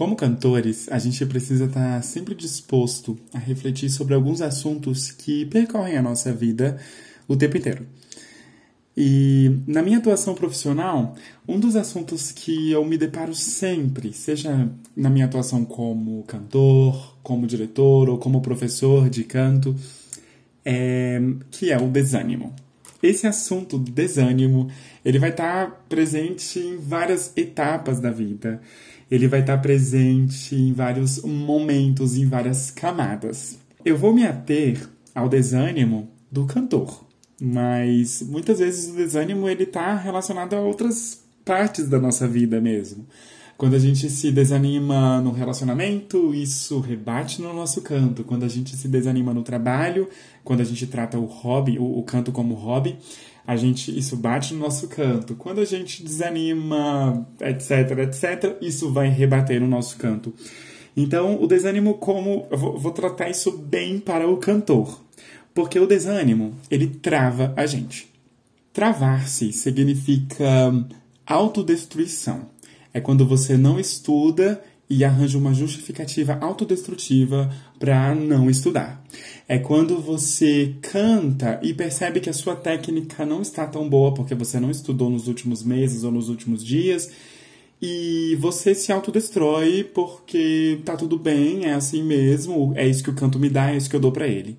Como cantores, a gente precisa estar sempre disposto a refletir sobre alguns assuntos que percorrem a nossa vida o tempo inteiro. E na minha atuação profissional, um dos assuntos que eu me deparo sempre, seja na minha atuação como cantor, como diretor ou como professor de canto, é que é o desânimo. Esse assunto desânimo, ele vai estar presente em várias etapas da vida. Ele vai estar presente em vários momentos, em várias camadas. Eu vou me ater ao desânimo do cantor mas muitas vezes o desânimo ele está relacionado a outras partes da nossa vida mesmo. Quando a gente se desanima no relacionamento, isso rebate no nosso canto. Quando a gente se desanima no trabalho, quando a gente trata o hobby, o, o canto como hobby, a gente isso bate no nosso canto. Quando a gente desanima, etc, etc, isso vai rebater no nosso canto. Então, o desânimo como eu vou, vou tratar isso bem para o cantor. Porque o desânimo, ele trava a gente. Travar-se significa autodestruição. É quando você não estuda e arranja uma justificativa autodestrutiva para não estudar. É quando você canta e percebe que a sua técnica não está tão boa porque você não estudou nos últimos meses ou nos últimos dias e você se autodestrói porque tá tudo bem, é assim mesmo, é isso que o canto me dá, é isso que eu dou para ele.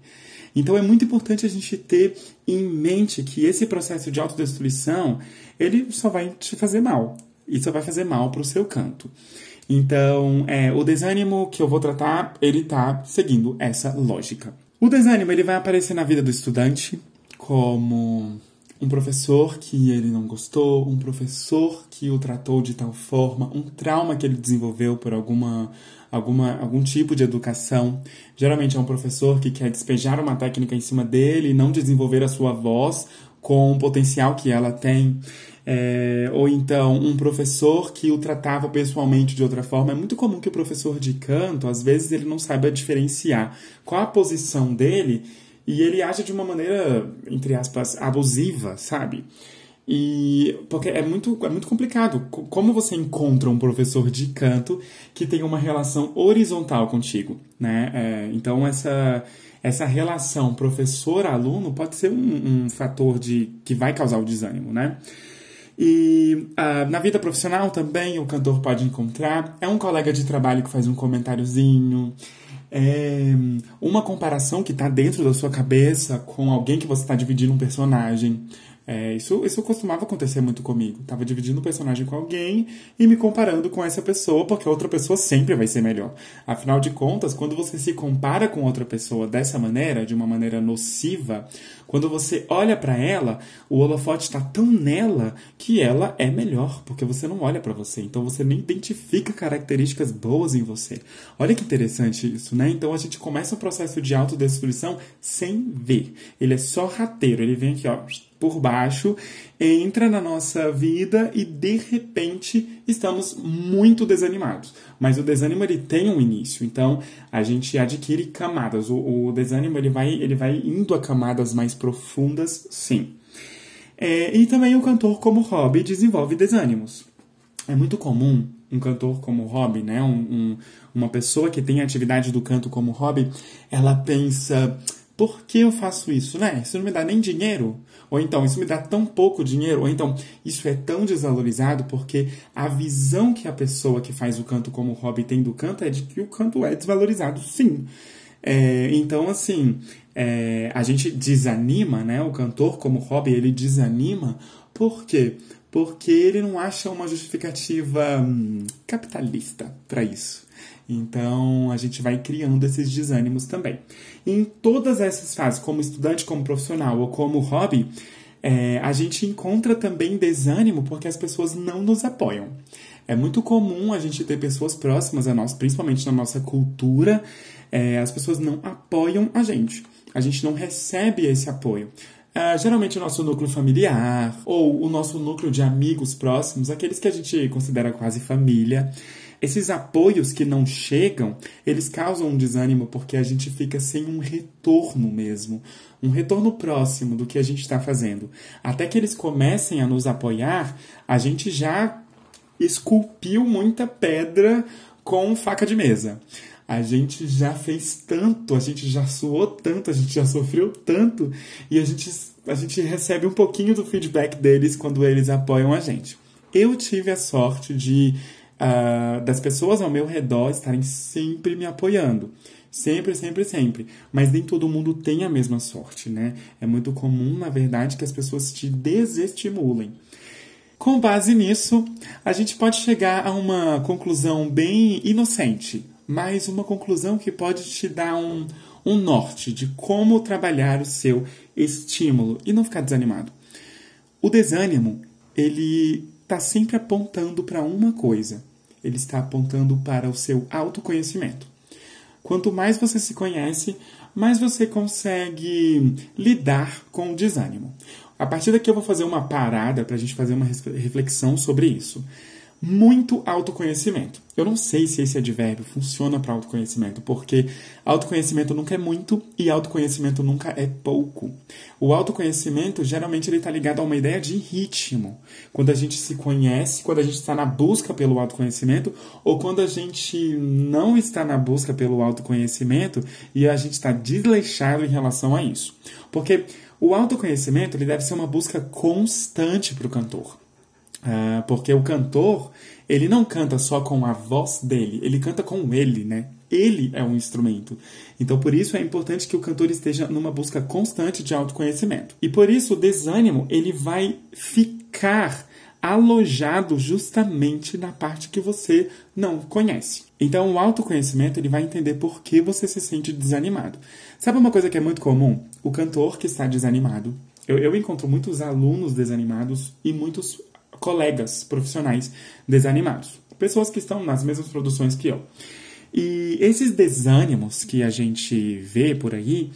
Então é muito importante a gente ter em mente que esse processo de autodestruição, ele só vai te fazer mal. Só vai fazer mal para o seu canto. Então, é, o desânimo que eu vou tratar, ele está seguindo essa lógica. O desânimo ele vai aparecer na vida do estudante como um professor que ele não gostou, um professor que o tratou de tal forma, um trauma que ele desenvolveu por alguma alguma, algum tipo de educação. Geralmente é um professor que quer despejar uma técnica em cima dele e não desenvolver a sua voz com o potencial que ela tem. É, ou então um professor que o tratava pessoalmente de outra forma. É muito comum que o professor de canto, às vezes, ele não saiba diferenciar qual a posição dele e ele age de uma maneira, entre aspas, abusiva, sabe? E porque é muito, é muito complicado. Como você encontra um professor de canto que tem uma relação horizontal contigo, né? É, então essa essa relação professor-aluno pode ser um, um, fator de que vai causar o desânimo, né? E uh, na vida profissional também o cantor pode encontrar é um colega de trabalho que faz um comentáriozinho, é uma comparação que está dentro da sua cabeça com alguém que você está dividindo um personagem. É, isso, isso costumava acontecer muito comigo. Tava dividindo o personagem com alguém e me comparando com essa pessoa, porque a outra pessoa sempre vai ser melhor. Afinal de contas, quando você se compara com outra pessoa dessa maneira, de uma maneira nociva, quando você olha para ela, o holofote está tão nela que ela é melhor, porque você não olha para você. Então você nem identifica características boas em você. Olha que interessante isso, né? Então a gente começa o processo de autodestruição sem ver. Ele é só rateiro, ele vem aqui, ó por baixo, entra na nossa vida e de repente estamos muito desanimados. Mas o desânimo ele tem um início, então a gente adquire camadas. O, o desânimo ele vai, ele vai indo a camadas mais profundas, sim. É, e também o cantor como hobby desenvolve desânimos. É muito comum um cantor como hobby, né? Um, um, uma pessoa que tem a atividade do canto como hobby, ela pensa por que eu faço isso, né? Isso não me dá nem dinheiro. Ou então, isso me dá tão pouco dinheiro. Ou então, isso é tão desvalorizado porque a visão que a pessoa que faz o canto como hobby tem do canto é de que o canto é desvalorizado, sim. É, então, assim, é, a gente desanima, né? O cantor como hobby, ele desanima. Por quê? Porque ele não acha uma justificativa hum, capitalista para isso. Então a gente vai criando esses desânimos também. Em todas essas fases, como estudante, como profissional ou como hobby, é, a gente encontra também desânimo porque as pessoas não nos apoiam. É muito comum a gente ter pessoas próximas a nós, principalmente na nossa cultura, é, as pessoas não apoiam a gente. A gente não recebe esse apoio. Uh, geralmente o nosso núcleo familiar ou o nosso núcleo de amigos próximos, aqueles que a gente considera quase família, esses apoios que não chegam, eles causam um desânimo porque a gente fica sem um retorno mesmo, um retorno próximo do que a gente está fazendo. Até que eles comecem a nos apoiar, a gente já esculpiu muita pedra com faca de mesa. A gente já fez tanto, a gente já suou tanto, a gente já sofreu tanto e a gente, a gente recebe um pouquinho do feedback deles quando eles apoiam a gente. Eu tive a sorte de uh, das pessoas ao meu redor estarem sempre me apoiando. Sempre, sempre, sempre. Mas nem todo mundo tem a mesma sorte, né? É muito comum, na verdade, que as pessoas te desestimulem. Com base nisso, a gente pode chegar a uma conclusão bem inocente, mas uma conclusão que pode te dar um, um norte de como trabalhar o seu estímulo e não ficar desanimado. O desânimo, ele está sempre apontando para uma coisa. Ele está apontando para o seu autoconhecimento. Quanto mais você se conhece, mais você consegue lidar com o desânimo. A partir daqui eu vou fazer uma parada para a gente fazer uma reflexão sobre isso muito autoconhecimento. Eu não sei se esse advérbio funciona para autoconhecimento, porque autoconhecimento nunca é muito e autoconhecimento nunca é pouco. O autoconhecimento geralmente ele está ligado a uma ideia de ritmo. Quando a gente se conhece, quando a gente está na busca pelo autoconhecimento, ou quando a gente não está na busca pelo autoconhecimento e a gente está desleixado em relação a isso. Porque o autoconhecimento ele deve ser uma busca constante para o cantor. Uh, porque o cantor, ele não canta só com a voz dele, ele canta com ele, né? Ele é um instrumento. Então, por isso é importante que o cantor esteja numa busca constante de autoconhecimento. E por isso o desânimo, ele vai ficar alojado justamente na parte que você não conhece. Então, o autoconhecimento ele vai entender por que você se sente desanimado. Sabe uma coisa que é muito comum? O cantor que está desanimado. Eu, eu encontro muitos alunos desanimados e muitos colegas profissionais desanimados, pessoas que estão nas mesmas produções que eu. E esses desânimos que a gente vê por aí,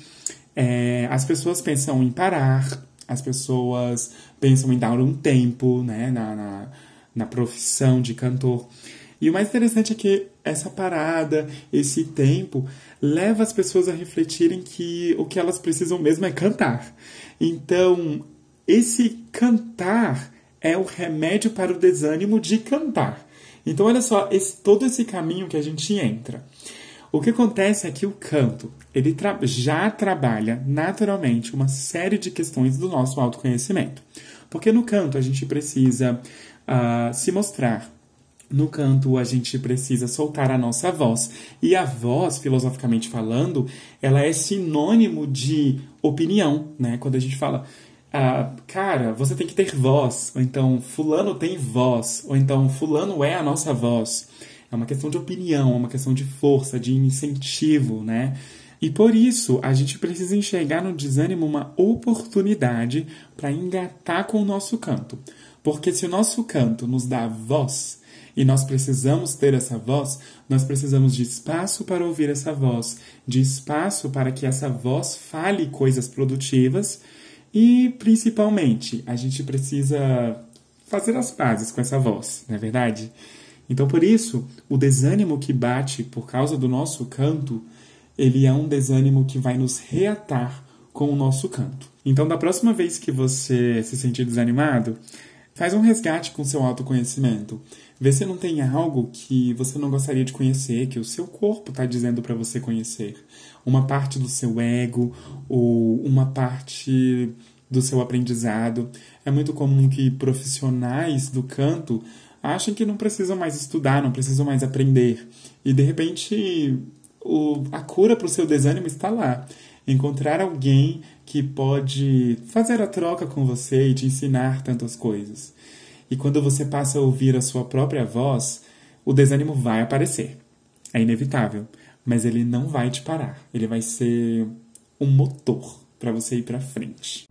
é, as pessoas pensam em parar, as pessoas pensam em dar um tempo né, na, na, na profissão de cantor. E o mais interessante é que essa parada, esse tempo, leva as pessoas a refletirem que o que elas precisam mesmo é cantar. Então, esse cantar é o remédio para o desânimo de cantar. Então, olha só, esse, todo esse caminho que a gente entra. O que acontece é que o canto ele tra já trabalha naturalmente uma série de questões do nosso autoconhecimento. Porque no canto a gente precisa uh, se mostrar, no canto a gente precisa soltar a nossa voz. E a voz, filosoficamente falando, ela é sinônimo de opinião, né? Quando a gente fala ah, cara, você tem que ter voz, ou então fulano tem voz, ou então fulano é a nossa voz. É uma questão de opinião, é uma questão de força, de incentivo, né? E por isso a gente precisa enxergar no desânimo uma oportunidade para engatar com o nosso canto. Porque se o nosso canto nos dá voz, e nós precisamos ter essa voz, nós precisamos de espaço para ouvir essa voz, de espaço para que essa voz fale coisas produtivas e, principalmente, a gente precisa fazer as pazes com essa voz, não é verdade? Então, por isso, o desânimo que bate por causa do nosso canto, ele é um desânimo que vai nos reatar com o nosso canto. Então, da próxima vez que você se sentir desanimado, faz um resgate com seu autoconhecimento. Vê se não tem algo que você não gostaria de conhecer, que o seu corpo está dizendo para você conhecer. Uma parte do seu ego ou uma parte do seu aprendizado. É muito comum que profissionais do canto achem que não precisam mais estudar, não precisam mais aprender. E de repente o, a cura para o seu desânimo está lá. Encontrar alguém que pode fazer a troca com você e te ensinar tantas coisas. E quando você passa a ouvir a sua própria voz, o desânimo vai aparecer. É inevitável, mas ele não vai te parar. Ele vai ser um motor para você ir para frente.